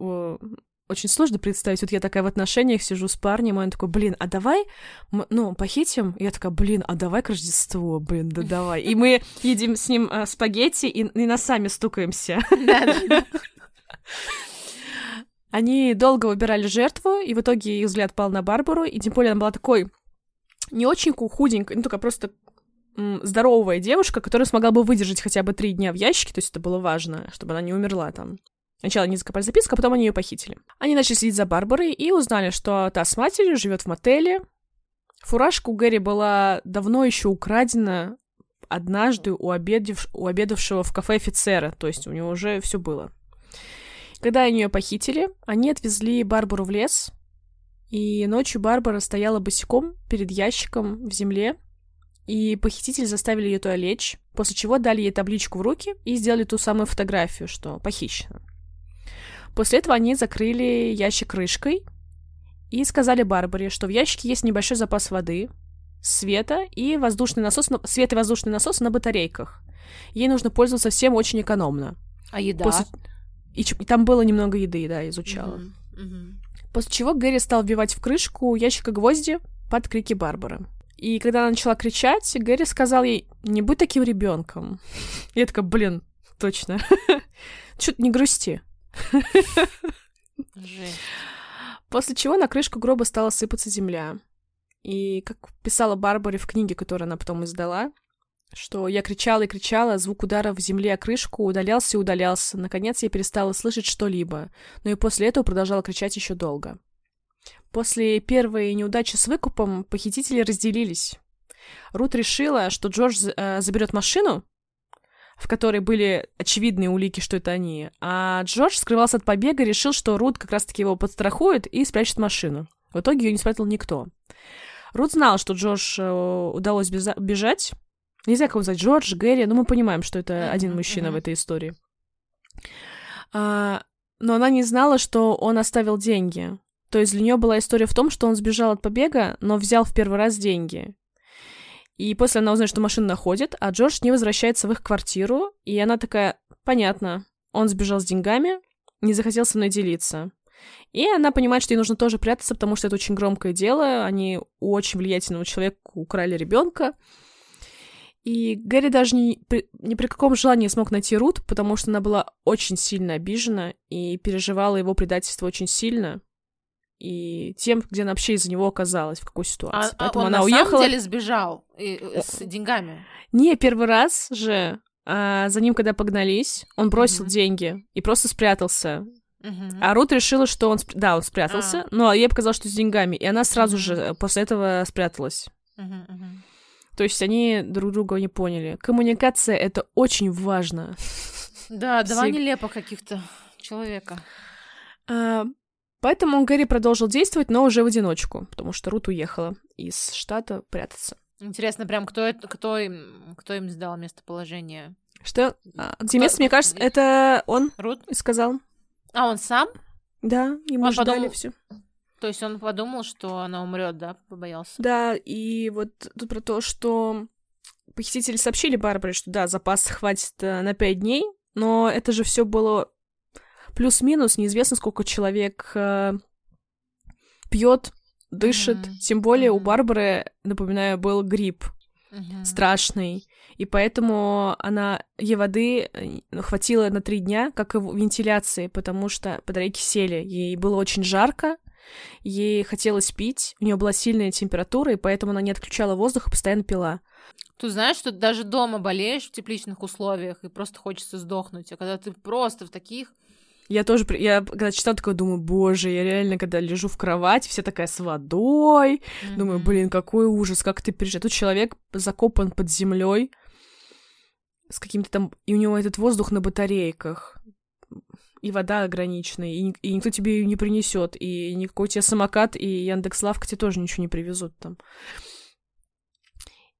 Speaker 2: очень сложно представить, вот я такая в отношениях сижу с парнем, и он такой, блин, а давай, мы, ну, похитим? И я такая, блин, а давай к Рождеству, блин, да давай. И мы едим с ним а, спагетти и, и носами стукаемся.
Speaker 1: Да-да.
Speaker 2: Они долго выбирали жертву, и в итоге их взгляд пал на Барбару, и тем более она была такой не очень худенькая, ну, только просто здоровая девушка, которая смогла бы выдержать хотя бы три дня в ящике, то есть это было важно, чтобы она не умерла там. Сначала они закопали записку, а потом они ее похитили. Они начали следить за Барбарой и узнали, что та с матерью живет в мотеле. Фуражка у Гэри была давно еще украдена однажды у, обедев- у обедавшего в кафе офицера, то есть у него уже все было. Когда они ее похитили, они отвезли Барбару в лес, и ночью Барбара стояла босиком перед ящиком в земле, и похитители заставили ее туда лечь, после чего дали ей табличку в руки и сделали ту самую фотографию, что похищено. После этого они закрыли ящик крышкой и сказали Барбаре, что в ящике есть небольшой запас воды, света и воздушный насос, на- свет и воздушный насос на батарейках. Ей нужно пользоваться всем очень экономно.
Speaker 1: А еда?
Speaker 2: После- И, и там было немного еды, да, изучала.
Speaker 1: Мгм. Мгм.
Speaker 2: После чего Гэри стал вбивать в крышку ящика гвозди под крики Барбары. И когда она начала кричать, Гэри сказал ей, не будь таким ребенком. Я такая, блин, точно. Чё-то не грусти.
Speaker 1: Жесть.
Speaker 2: После чего на крышку гроба стала сыпаться земля. И как писала Барбаре в книге, которую она потом издала, что я кричала и кричала, звук удара в земле о крышку удалялся и удалялся. Наконец я перестала слышать что-либо, но и после этого продолжала кричать еще долго. После первой неудачи с выкупом похитители разделились. Рут решила, что Джордж э, заберет машину, в которой были очевидные улики, что это они. А Джордж скрывался от побега, решил, что Рут как раз-таки его подстрахует и спрячет машину. В итоге ее не спрятал никто. Рут знал, что Джордж э, удалось бежать. Нельзя кого звать, Джордж, Гэри, но мы понимаем, что это один мужчина в этой истории. А, но она не знала, что он оставил деньги. То есть для нее была история в том, что он сбежал от побега, но взял в первый раз деньги. И после она узнает, что машину находит, а Джордж не возвращается в их квартиру, и она такая, понятно, он сбежал с деньгами, не захотел со мной делиться. И она понимает, что ей нужно тоже прятаться, потому что это очень громкое дело, они у очень влиятельного человека украли ребенка. И Гэри даже не, ни при каком желании не смог найти Рут, потому что она была очень сильно обижена и переживала его предательство очень сильно и тем, где она вообще из-за него оказалась, в какой ситуации.
Speaker 1: А, Поэтому а он она на уехала. самом деле сбежал и, э, с деньгами.
Speaker 2: Не, первый раз же а, за ним, когда погнались, он бросил mm-hmm. деньги и просто спрятался. Mm-hmm. А Рут решила, что он... Да, он спрятался, а. но ей показалось, что с деньгами. И она сразу mm-hmm. же после этого спряталась. Mm-hmm. То есть они друг друга не поняли. Коммуникация — это очень важно.
Speaker 1: Да, два нелепо каких-то человека.
Speaker 2: А, Поэтому Гэри продолжил действовать, но уже в одиночку, потому что Рут уехала из штата прятаться.
Speaker 1: Интересно, прям кто, это, кто, им, кто им сдал местоположение?
Speaker 2: Что? А, где место, мне кажется, это он
Speaker 1: Рут
Speaker 2: сказал.
Speaker 1: А он сам?
Speaker 2: Да, ему он ждали подумал... все.
Speaker 1: То есть он подумал, что она умрет, да, побоялся.
Speaker 2: Да, и вот тут про то, что похитители сообщили Барбаре, что да, запас хватит э, на пять дней, но это же все было плюс-минус, неизвестно, сколько человек э, пьет, дышит. Mm-hmm. Тем более mm-hmm. у Барбары, напоминаю, был грипп mm-hmm. страшный. И поэтому она ей воды э, хватило на три дня, как и вентиляции, потому что батарейки сели. Ей было очень жарко, ей хотелось пить, у нее была сильная температура, и поэтому она не отключала воздух и постоянно пила.
Speaker 1: Ты знаешь, что даже дома болеешь в тепличных условиях и просто хочется сдохнуть, а когда ты просто в таких
Speaker 2: я тоже, я когда читала, такое думаю, боже, я реально, когда лежу в кровати, вся такая с водой, mm-hmm. думаю, блин, какой ужас, как ты переживаешь. Тут человек закопан под землей с каким-то там, и у него этот воздух на батарейках, и вода ограниченная, и, и никто тебе ее не принесет, и никакой тебе самокат, и Яндекс.Лавка тебе тоже ничего не привезут там.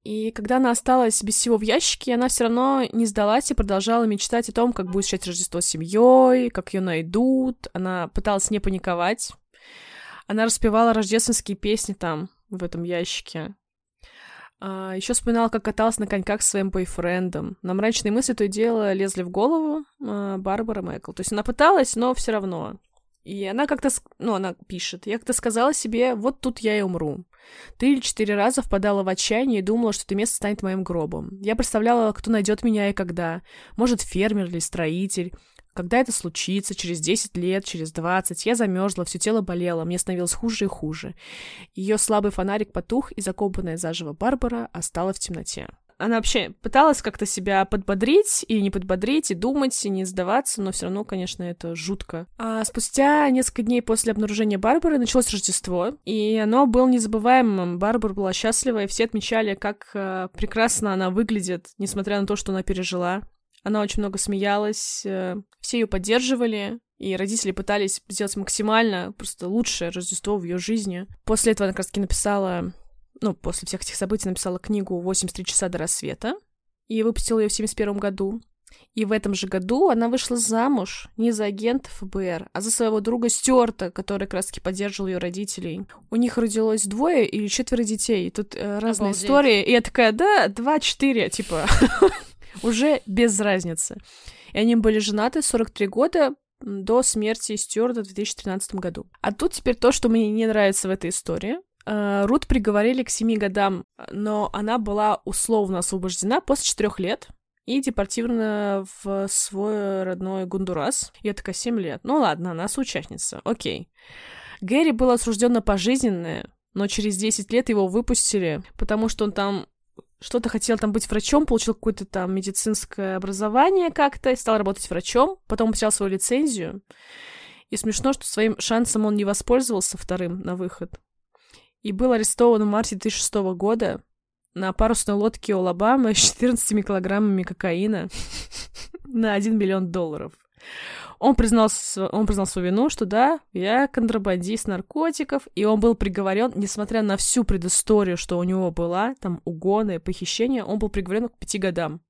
Speaker 2: И когда она осталась без всего в ящике, она все равно не сдалась и продолжала мечтать о том, как будет встречать Рождество с семьей, как ее найдут. Она пыталась не паниковать. Она распевала рождественские песни там, в этом ящике. А, еще вспоминала, как каталась на коньках с своим бойфрендом. На мрачные мысли то и дело лезли в голову а, Барбара Майкл. То есть она пыталась, но все равно. И она как-то, ну, она пишет, я как-то сказала себе, вот тут я и умру. Три или четыре раза впадала в отчаяние и думала, что это место станет моим гробом. Я представляла, кто найдет меня и когда. Может, фермер или строитель. Когда это случится, через 10 лет, через 20, я замерзла, все тело болело, мне становилось хуже и хуже. Ее слабый фонарик потух, и закопанная заживо Барбара осталась в темноте она вообще пыталась как-то себя подбодрить и не подбодрить, и думать, и не сдаваться, но все равно, конечно, это жутко. А спустя несколько дней после обнаружения Барбары началось Рождество, и оно было незабываемым. Барбара была счастлива, и все отмечали, как э, прекрасно она выглядит, несмотря на то, что она пережила. Она очень много смеялась, э, все ее поддерживали, и родители пытались сделать максимально просто лучшее Рождество в ее жизни. После этого она как раз таки написала ну, после всех этих событий написала книгу «83 часа до рассвета» и выпустила ее в 71 году. И в этом же году она вышла замуж не за агента ФБР, а за своего друга Стюарта, который как раз-таки поддерживал ее родителей. У них родилось двое или четверо детей. Тут э, разные Обалдеть. истории. И я такая, да, два-четыре, типа, уже без разницы. И они были женаты 43 года, до смерти Стюарта в 2013 году. А тут теперь то, что мне не нравится в этой истории. Э, Рут приговорили к семи годам, но она была условно освобождена после четырех лет и депортирована в свой родной Гондурас. Я такая, семь лет. Ну ладно, она соучастница, окей. Гэри был осужден на пожизненное, но через 10 лет его выпустили, потому что он там что-то хотел там быть врачом, получил какое-то там медицинское образование как-то, и стал работать врачом, потом потерял свою лицензию. И смешно, что своим шансом он не воспользовался вторым на выход и был арестован в марте 2006 года на парусной лодке Алабамы с 14 килограммами кокаина. на 1 миллион долларов. Он признал, он признал свою вину, что да, я контрабандист наркотиков, и он был приговорен, несмотря на всю предысторию, что у него была, там угоны, похищения, он был приговорен к пяти годам.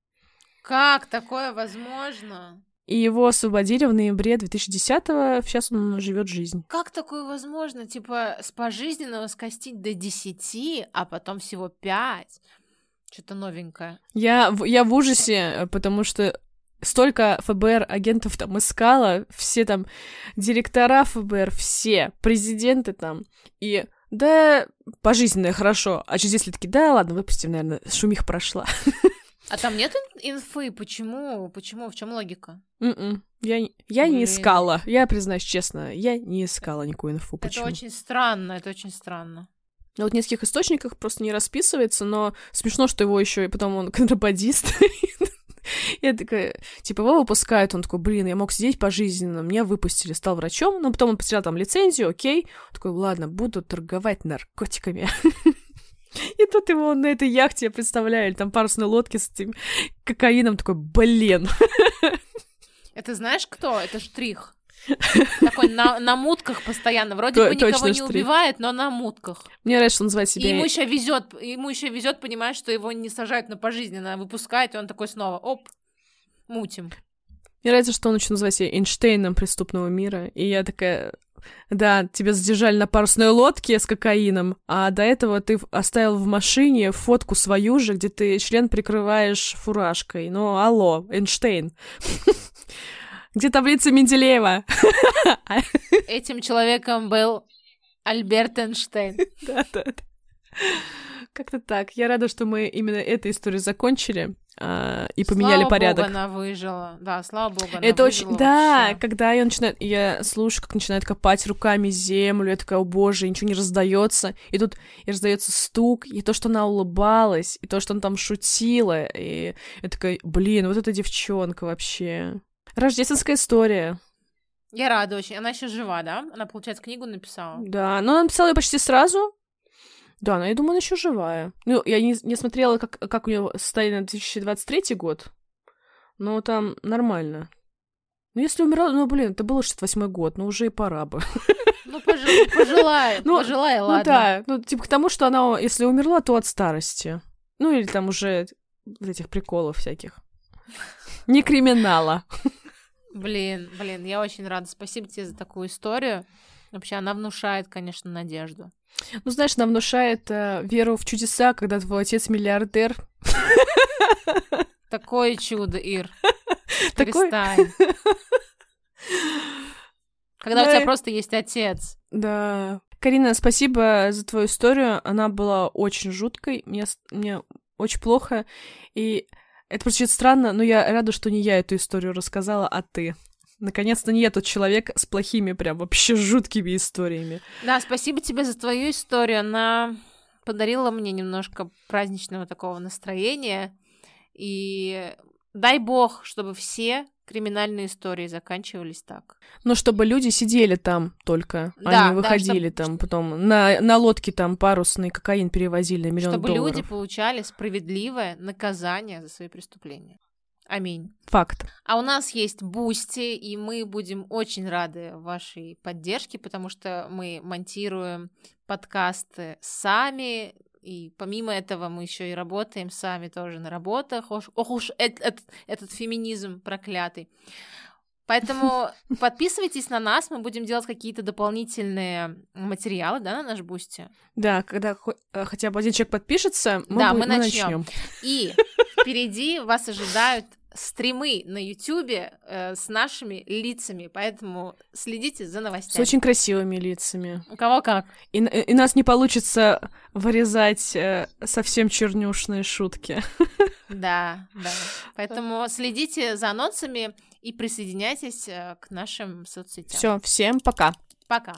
Speaker 1: Как такое возможно?
Speaker 2: И его освободили в ноябре 2010-го, сейчас он живет жизнь.
Speaker 1: Как такое возможно? Типа с пожизненного скостить до 10, а потом всего 5? Что-то новенькое.
Speaker 2: Я, я в ужасе, потому что столько ФБР агентов там искала, все там директора ФБР, все, президенты там, и да, пожизненное хорошо, а через 10 лет такие, да, ладно, выпустим, наверное, шумих прошла.
Speaker 1: А там нет инфы? Почему? Почему? В чем логика?
Speaker 2: Mm-mm. Я, я не искала. Я признаюсь честно, я не искала никакую инфу.
Speaker 1: Почему? Это очень странно, это очень странно.
Speaker 2: Ну, вот в нескольких источниках просто не расписывается, но смешно, что его еще и потом он контрабандист. Я такая, типа, его выпускают, он такой, блин, я мог сидеть пожизненно, меня выпустили, стал врачом, но потом он потерял там лицензию, окей, он такой, ладно, буду торговать наркотиками. И тут его на этой яхте, я представляю, там парусной лодке с этим кокаином, такой, блин.
Speaker 1: Это знаешь кто? Это штрих. Такой на, на мутках постоянно. Вроде бы никого не убивает, но на мутках.
Speaker 2: Мне нравится, что называет себя.
Speaker 1: И ему еще везет, ему еще везет, понимаешь, что его не сажают на пожизненно, а выпускают, и он такой снова, оп, мутим.
Speaker 2: Мне нравится, что он еще называет себя Эйнштейном преступного мира. И я такая, да, тебя задержали на парусной лодке с кокаином, а до этого ты оставил в машине фотку свою же, где ты член прикрываешь фуражкой. Ну, алло, Эйнштейн. Где таблица Менделеева?
Speaker 1: Этим человеком был Альберт Эйнштейн.
Speaker 2: Да-да. Как-то так. Я рада, что мы именно эту историю закончили а, и поменяли
Speaker 1: слава
Speaker 2: порядок.
Speaker 1: Богу, она выжила. Да, слава богу, она
Speaker 2: Это очень, да,
Speaker 1: вообще.
Speaker 2: когда я начинаю, я слушаю, как начинает копать руками землю, я такая, о боже, ничего не раздается, и тут и раздается стук, и то, что она улыбалась, и то, что она там шутила, и я такая, блин, вот эта девчонка вообще. Рождественская история.
Speaker 1: Я рада очень. Она еще жива, да? Она, получается, книгу написала.
Speaker 2: Да, но она написала ее почти сразу. Да, но я думаю, она еще живая. Ну, я не, не смотрела, как, как у нее состояние на 2023 год. Но там нормально. Ну, если умерла, ну, блин, это было 68 год, ну, уже и пора бы.
Speaker 1: Ну, пожелай, пожелай, ну, пожелай, ладно.
Speaker 2: Ну, да, ну, типа к тому, что она, если умерла, то от старости. Ну, или там уже этих приколов всяких. Не криминала.
Speaker 1: Блин, блин, я очень рада. Спасибо тебе за такую историю. Вообще, она внушает, конечно, надежду.
Speaker 2: Ну, знаешь, она внушает э, веру в чудеса, когда твой отец миллиардер.
Speaker 1: Такое чудо, Ир. Перестань. Когда у тебя просто есть отец.
Speaker 2: Да. Карина, спасибо за твою историю. Она была очень жуткой. Мне, мне очень плохо. И это звучит странно, но я рада, что не я эту историю рассказала, а ты. Наконец-то не я тот человек с плохими, прям вообще жуткими историями.
Speaker 1: Да, спасибо тебе за твою историю. Она подарила мне немножко праздничного такого настроения. И дай бог, чтобы все криминальные истории заканчивались так.
Speaker 2: Ну, чтобы люди сидели там только, да, а не выходили да, чтобы... там потом. На, на лодке там парусный кокаин перевозили на миллион
Speaker 1: чтобы
Speaker 2: долларов.
Speaker 1: Чтобы люди получали справедливое наказание за свои преступления. Аминь.
Speaker 2: Факт.
Speaker 1: А у нас есть Boosty, и мы будем очень рады вашей поддержке, потому что мы монтируем подкасты сами, и помимо этого мы еще и работаем сами тоже на работах. Ох, ох уж этот, этот, этот феминизм проклятый. Поэтому подписывайтесь на нас, мы будем делать какие-то дополнительные материалы, да, на наш Boosty.
Speaker 2: Да, когда э, хотя бы один человек подпишется, мы, да, мы, мы начнем.
Speaker 1: И впереди вас ожидают стримы на Ютубе э, с нашими лицами, поэтому следите за новостями.
Speaker 2: С очень красивыми лицами.
Speaker 1: У кого как.
Speaker 2: И, и нас не получится вырезать э, совсем чернюшные шутки.
Speaker 1: Да, да. Поэтому следите за анонсами и присоединяйтесь э, к нашим соцсетям.
Speaker 2: Все, всем пока.
Speaker 1: Пока.